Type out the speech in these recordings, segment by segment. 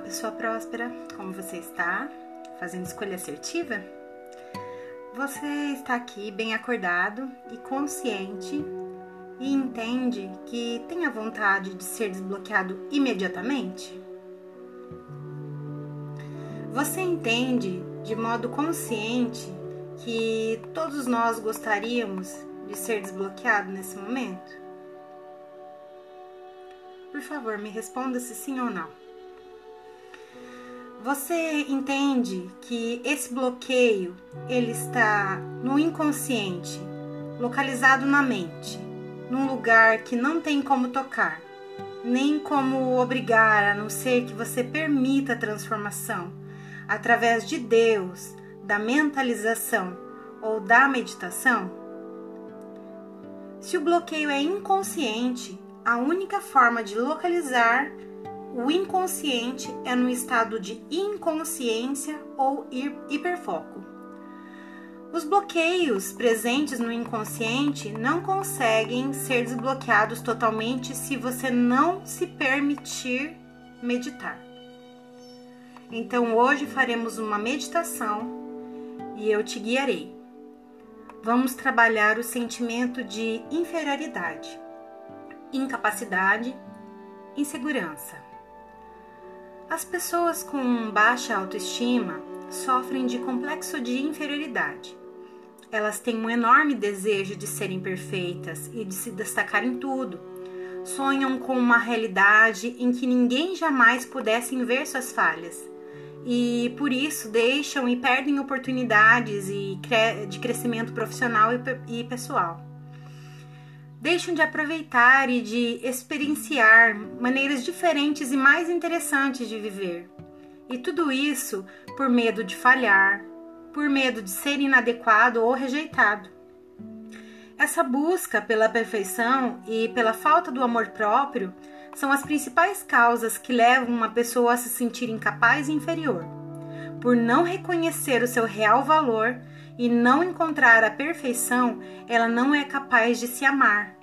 pessoa próspera, como você está? Fazendo escolha assertiva? Você está aqui bem acordado e consciente e entende que tem a vontade de ser desbloqueado imediatamente? Você entende de modo consciente que todos nós gostaríamos de ser desbloqueado nesse momento? Por favor, me responda se sim ou não. Você entende que esse bloqueio ele está no inconsciente, localizado na mente, num lugar que não tem como tocar, nem como obrigar, a não ser que você permita a transformação através de Deus, da mentalização ou da meditação? Se o bloqueio é inconsciente, a única forma de localizar o inconsciente é no estado de inconsciência ou hiperfoco. Os bloqueios presentes no inconsciente não conseguem ser desbloqueados totalmente se você não se permitir meditar. Então hoje faremos uma meditação e eu te guiarei. Vamos trabalhar o sentimento de inferioridade incapacidade, insegurança. As pessoas com baixa autoestima sofrem de complexo de inferioridade. Elas têm um enorme desejo de serem perfeitas e de se destacar em tudo. Sonham com uma realidade em que ninguém jamais pudesse ver suas falhas. E por isso deixam e perdem oportunidades de crescimento profissional e pessoal deixam de aproveitar e de experienciar maneiras diferentes e mais interessantes de viver. E tudo isso por medo de falhar, por medo de ser inadequado ou rejeitado. Essa busca pela perfeição e pela falta do amor próprio são as principais causas que levam uma pessoa a se sentir incapaz e inferior. Por não reconhecer o seu real valor e não encontrar a perfeição, ela não é capaz de se amar,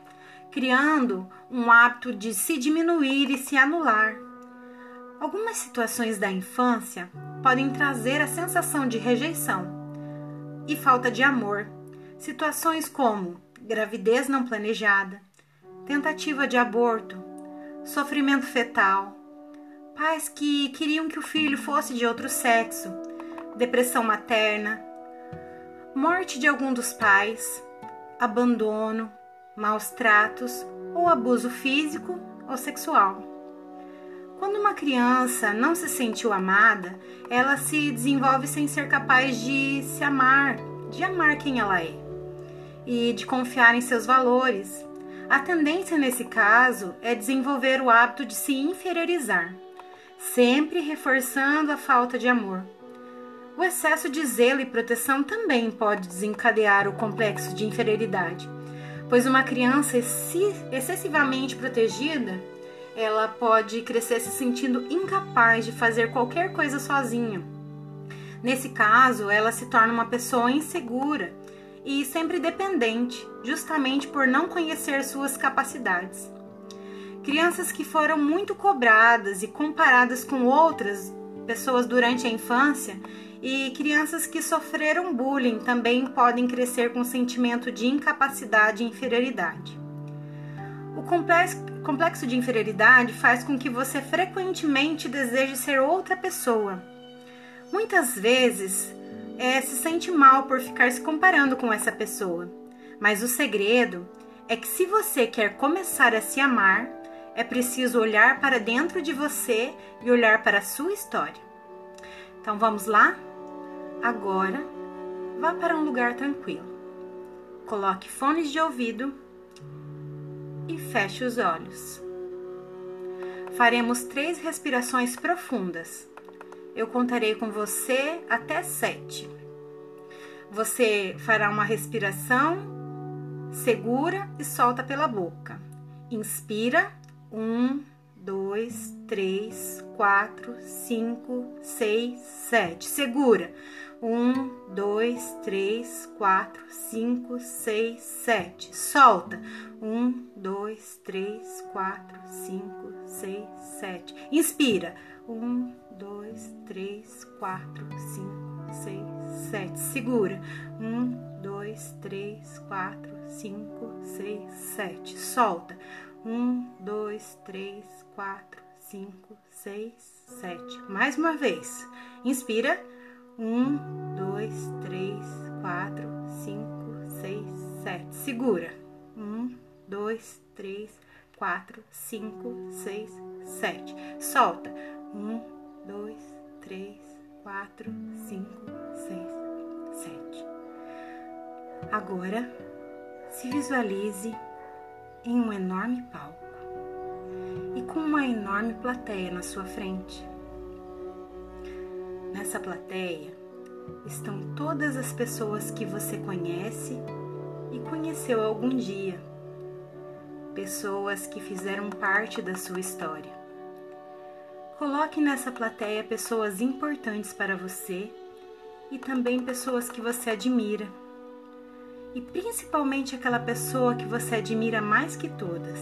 criando um hábito de se diminuir e se anular. Algumas situações da infância podem trazer a sensação de rejeição e falta de amor. Situações como gravidez não planejada, tentativa de aborto, sofrimento fetal, pais que queriam que o filho fosse de outro sexo, depressão materna, morte de algum dos pais, abandono, maus tratos ou abuso físico ou sexual. Quando uma criança não se sentiu amada, ela se desenvolve sem ser capaz de se amar, de amar quem ela é e de confiar em seus valores. A tendência nesse caso é desenvolver o hábito de se inferiorizar, sempre reforçando a falta de amor. O excesso de zelo e proteção também pode desencadear o complexo de inferioridade pois uma criança excessivamente protegida, ela pode crescer se sentindo incapaz de fazer qualquer coisa sozinha. Nesse caso, ela se torna uma pessoa insegura e sempre dependente, justamente por não conhecer suas capacidades. Crianças que foram muito cobradas e comparadas com outras pessoas durante a infância e crianças que sofreram bullying também podem crescer com sentimento de incapacidade e inferioridade. O complexo de inferioridade faz com que você frequentemente deseje ser outra pessoa. Muitas vezes é, se sente mal por ficar se comparando com essa pessoa, mas o segredo é que se você quer começar a se amar, é preciso olhar para dentro de você e olhar para a sua história. Então vamos lá? Agora, vá para um lugar tranquilo. Coloque fones de ouvido e feche os olhos. Faremos três respirações profundas. Eu contarei com você até sete. Você fará uma respiração segura e solta pela boca. Inspira, um, dois, três, quatro, cinco, seis, sete. Segura. Um, dois, três, quatro, cinco, seis, sete. Solta. Um, dois, três, quatro, cinco, seis, sete. Inspira. Um, dois, três, quatro, cinco, seis, sete. Segura. Um, dois, três, quatro, cinco, seis, sete. Solta. Um, dois, três, quatro, cinco, seis, sete. Mais uma vez. Inspira. Um, dois, três, quatro, cinco, seis, sete. Segura. Um, dois, três, quatro, cinco, seis, sete. Solta. Um, dois, três, quatro, cinco, seis, sete. Agora, se visualize em um enorme palco e com uma enorme plateia na sua frente. Nessa plateia estão todas as pessoas que você conhece e conheceu algum dia, pessoas que fizeram parte da sua história. Coloque nessa plateia pessoas importantes para você e também pessoas que você admira. E principalmente aquela pessoa que você admira mais que todas,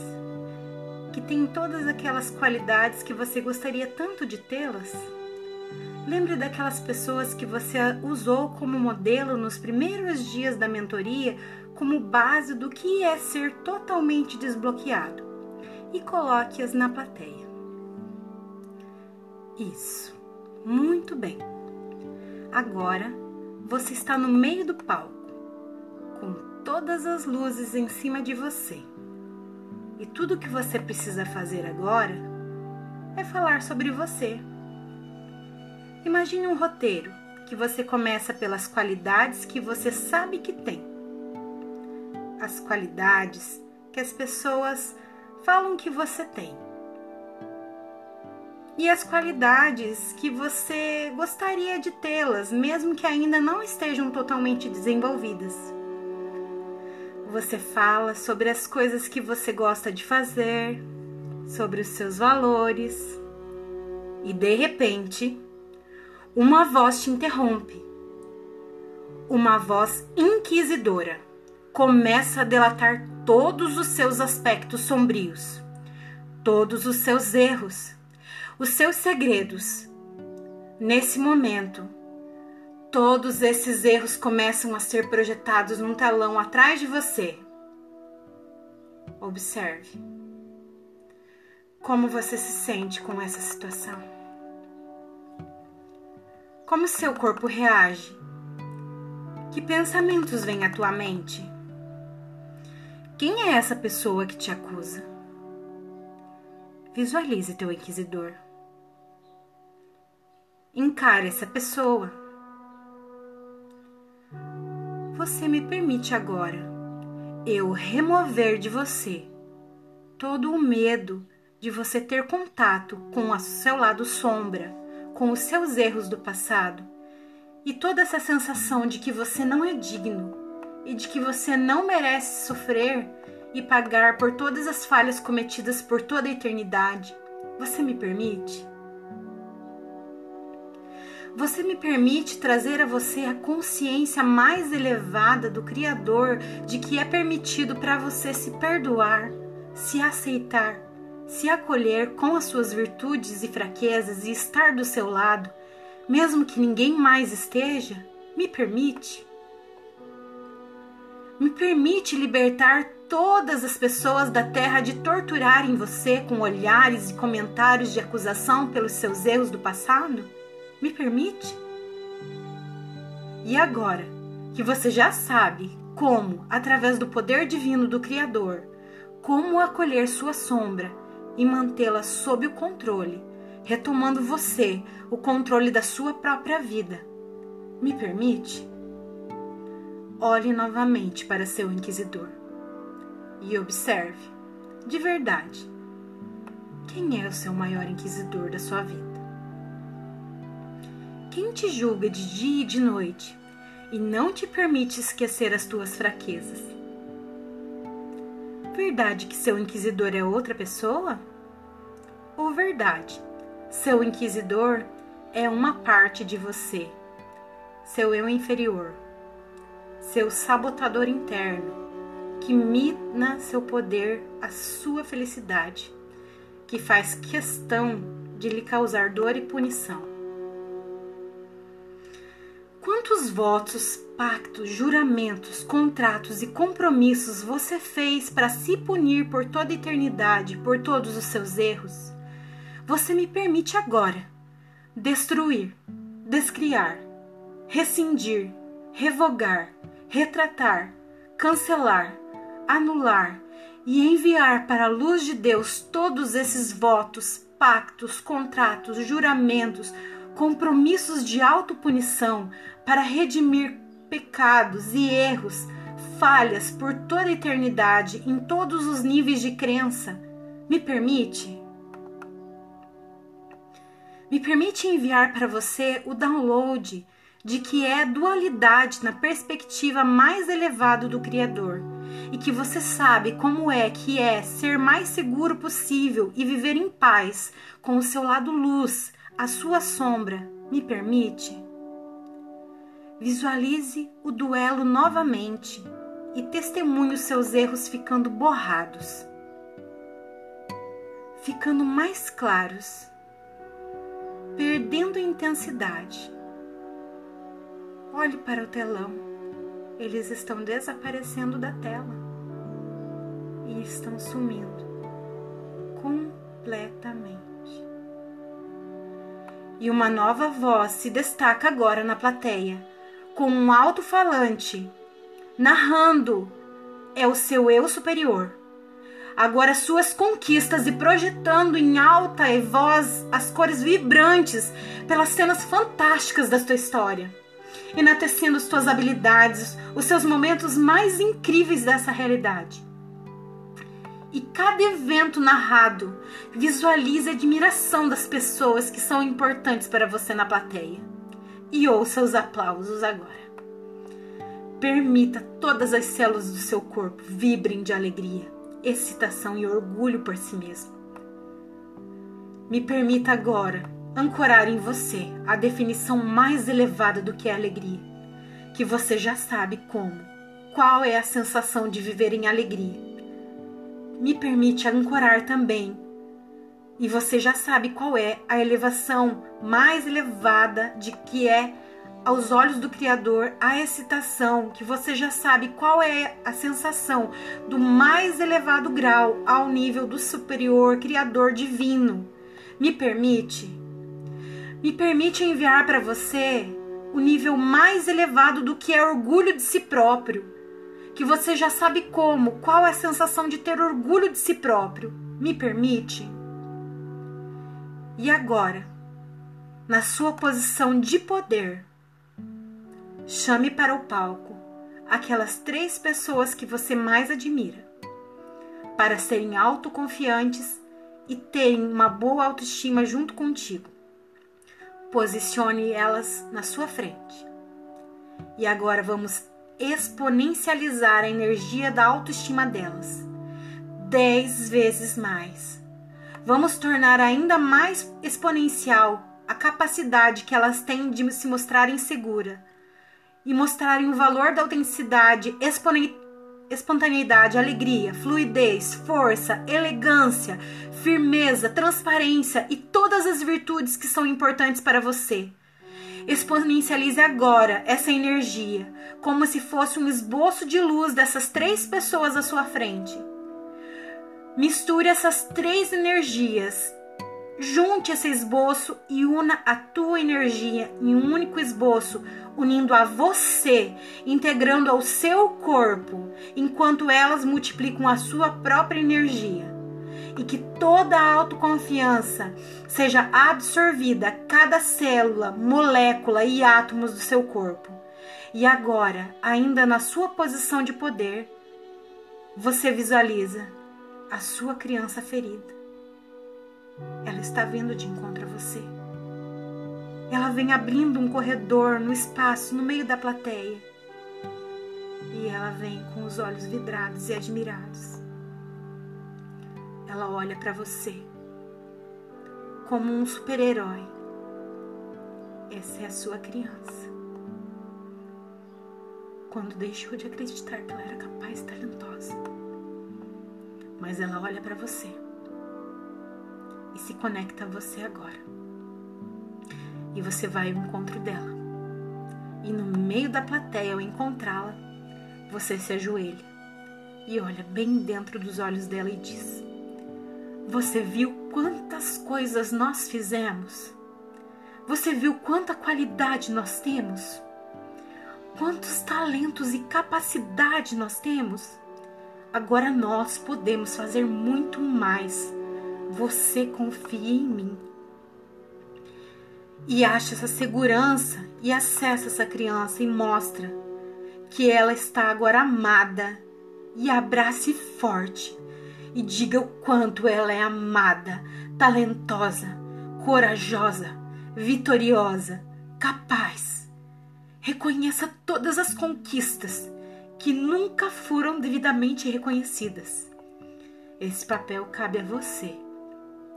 que tem todas aquelas qualidades que você gostaria tanto de tê-las. Lembre daquelas pessoas que você usou como modelo nos primeiros dias da mentoria, como base do que é ser totalmente desbloqueado, e coloque-as na plateia. Isso, muito bem. Agora você está no meio do palco, com todas as luzes em cima de você. E tudo o que você precisa fazer agora é falar sobre você Imagine um roteiro que você começa pelas qualidades que você sabe que tem. As qualidades que as pessoas falam que você tem. E as qualidades que você gostaria de tê-las, mesmo que ainda não estejam totalmente desenvolvidas. Você fala sobre as coisas que você gosta de fazer, sobre os seus valores, e de repente uma voz te interrompe. Uma voz inquisidora começa a delatar todos os seus aspectos sombrios, todos os seus erros, os seus segredos. Nesse momento, todos esses erros começam a ser projetados num telão atrás de você. Observe como você se sente com essa situação. Como seu corpo reage? Que pensamentos vêm à tua mente? Quem é essa pessoa que te acusa? Visualize teu inquisidor. Encare essa pessoa. Você me permite agora eu remover de você todo o medo de você ter contato com o seu lado sombra com os seus erros do passado e toda essa sensação de que você não é digno e de que você não merece sofrer e pagar por todas as falhas cometidas por toda a eternidade. Você me permite? Você me permite trazer a você a consciência mais elevada do Criador de que é permitido para você se perdoar, se aceitar se acolher com as suas virtudes e fraquezas e estar do seu lado, mesmo que ninguém mais esteja, me permite? Me permite libertar todas as pessoas da terra de torturarem você com olhares e comentários de acusação pelos seus erros do passado? Me permite? E agora que você já sabe como, através do poder divino do Criador, como acolher sua sombra e mantê-la sob o controle, retomando você o controle da sua própria vida. Me permite? Olhe novamente para seu inquisidor e observe, de verdade, quem é o seu maior inquisidor da sua vida. Quem te julga de dia e de noite e não te permite esquecer as tuas fraquezas? Verdade que seu inquisidor é outra pessoa? ou verdade. Seu inquisidor é uma parte de você, seu eu inferior, seu sabotador interno, que mina seu poder, a sua felicidade, que faz questão de lhe causar dor e punição. Quantos votos, pactos, juramentos, contratos e compromissos você fez para se punir por toda a eternidade por todos os seus erros? Você me permite agora destruir, descriar, rescindir, revogar, retratar, cancelar, anular e enviar para a luz de Deus todos esses votos, pactos, contratos, juramentos, compromissos de autopunição para redimir pecados e erros, falhas por toda a eternidade em todos os níveis de crença. Me permite? Me permite enviar para você o download de que é dualidade na perspectiva mais elevada do Criador e que você sabe como é que é ser mais seguro possível e viver em paz com o seu lado luz, a sua sombra, me permite? Visualize o duelo novamente e testemunhe os seus erros ficando borrados, ficando mais claros, perdendo intensidade Olhe para o telão. Eles estão desaparecendo da tela e estão sumindo completamente. E uma nova voz se destaca agora na plateia, com um alto-falante, narrando: é o seu eu superior. Agora suas conquistas e projetando em alta voz as cores vibrantes pelas cenas fantásticas da sua história enatecendo as tuas habilidades, os seus momentos mais incríveis dessa realidade. E cada evento narrado visualize a admiração das pessoas que são importantes para você na plateia. E ouça os aplausos agora. Permita todas as células do seu corpo vibrem de alegria, excitação e orgulho por si mesmo. Me permita agora ancorar em você a definição mais elevada do que é alegria, que você já sabe como, qual é a sensação de viver em alegria. Me permite ancorar também, e você já sabe qual é a elevação mais elevada de que é aos olhos do Criador a excitação, que você já sabe qual é a sensação do mais elevado grau ao nível do superior Criador divino. Me permite me permite enviar para você o nível mais elevado do que é orgulho de si próprio. Que você já sabe como, qual é a sensação de ter orgulho de si próprio. Me permite? E agora, na sua posição de poder, chame para o palco aquelas três pessoas que você mais admira, para serem autoconfiantes e terem uma boa autoestima junto contigo. Posicione elas na sua frente. E agora vamos exponencializar a energia da autoestima delas. Dez vezes mais. Vamos tornar ainda mais exponencial a capacidade que elas têm de se mostrarem segura e mostrarem o valor da autenticidade espontaneidade, alegria, fluidez, força, elegância, firmeza, transparência e todas as virtudes que são importantes para você. Exponencialize agora essa energia, como se fosse um esboço de luz dessas três pessoas à sua frente. Misture essas três energias Junte esse esboço e una a tua energia em um único esboço, unindo a você, integrando ao seu corpo, enquanto elas multiplicam a sua própria energia. E que toda a autoconfiança seja absorvida cada célula, molécula e átomos do seu corpo. E agora, ainda na sua posição de poder, você visualiza a sua criança ferida ela está vindo de encontro a você. Ela vem abrindo um corredor no espaço, no meio da plateia. E ela vem com os olhos vidrados e admirados. Ela olha para você como um super-herói. Essa é a sua criança. Quando deixou de acreditar que ela era capaz talentosa. Mas ela olha para você e se conecta a você agora. E você vai ao encontro dela. E no meio da plateia, ao encontrá-la, você se ajoelha e olha bem dentro dos olhos dela e diz: Você viu quantas coisas nós fizemos? Você viu quanta qualidade nós temos? Quantos talentos e capacidade nós temos? Agora nós podemos fazer muito mais você confia em mim. E acha essa segurança e acessa essa criança e mostra que ela está agora amada. E abrace forte e diga o quanto ela é amada, talentosa, corajosa, vitoriosa, capaz. Reconheça todas as conquistas que nunca foram devidamente reconhecidas. Esse papel cabe a você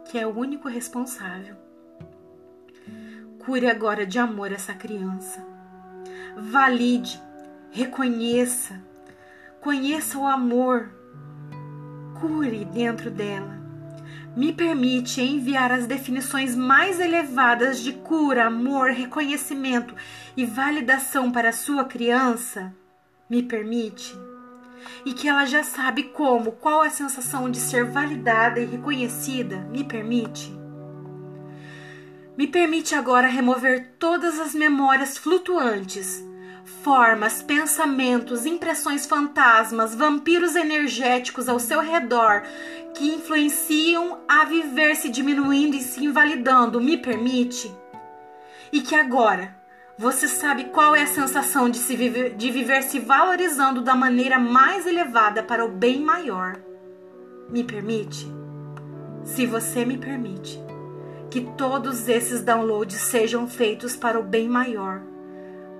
que é o único responsável. Cure agora de amor essa criança. Valide, reconheça, conheça o amor. Cure dentro dela. Me permite enviar as definições mais elevadas de cura, amor, reconhecimento e validação para a sua criança? Me permite? e que ela já sabe como, qual a sensação de ser validada e reconhecida, me permite? Me permite agora remover todas as memórias flutuantes, formas, pensamentos, impressões fantasmas, vampiros energéticos ao seu redor que influenciam a viver se diminuindo e se invalidando, me permite? E que agora você sabe qual é a sensação de, se viver, de viver se valorizando da maneira mais elevada para o bem maior? Me permite? Se você me permite, que todos esses downloads sejam feitos para o bem maior,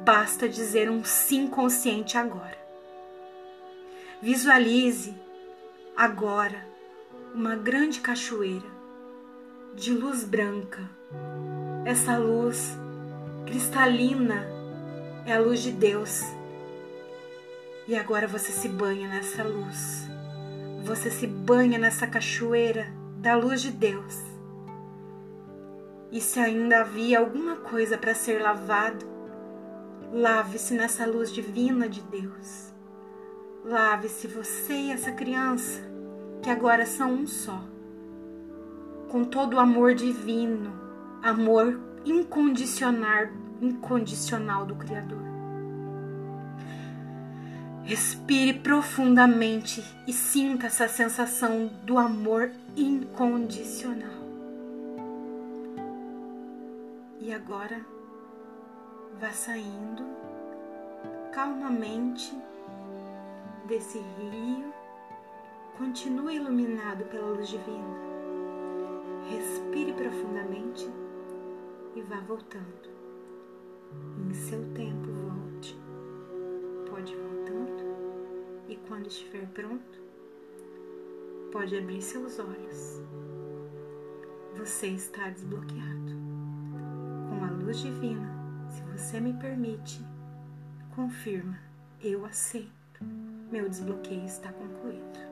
basta dizer um sim consciente agora. Visualize agora uma grande cachoeira de luz branca. Essa luz cristalina, é a luz de Deus. E agora você se banha nessa luz. Você se banha nessa cachoeira da luz de Deus. E se ainda havia alguma coisa para ser lavado, lave-se nessa luz divina de Deus. Lave-se você e essa criança, que agora são um só. Com todo o amor divino, amor incondicional, incondicional do Criador. Respire profundamente e sinta essa sensação do amor incondicional. E agora vá saindo calmamente desse rio, continue iluminado pela luz divina. Respire profundamente e vá voltando. Em seu tempo, volte. Pode ir voltando e quando estiver pronto, pode abrir seus olhos. Você está desbloqueado. Com a luz divina, se você me permite, confirma: eu aceito. Meu desbloqueio está concluído.